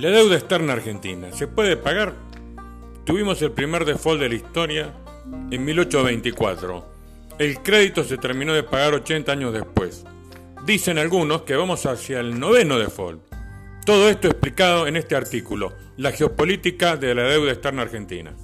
La deuda externa argentina, ¿se puede pagar? Tuvimos el primer default de la historia en 1824. El crédito se terminó de pagar 80 años después. Dicen algunos que vamos hacia el noveno default. Todo esto explicado en este artículo, La geopolítica de la deuda externa argentina.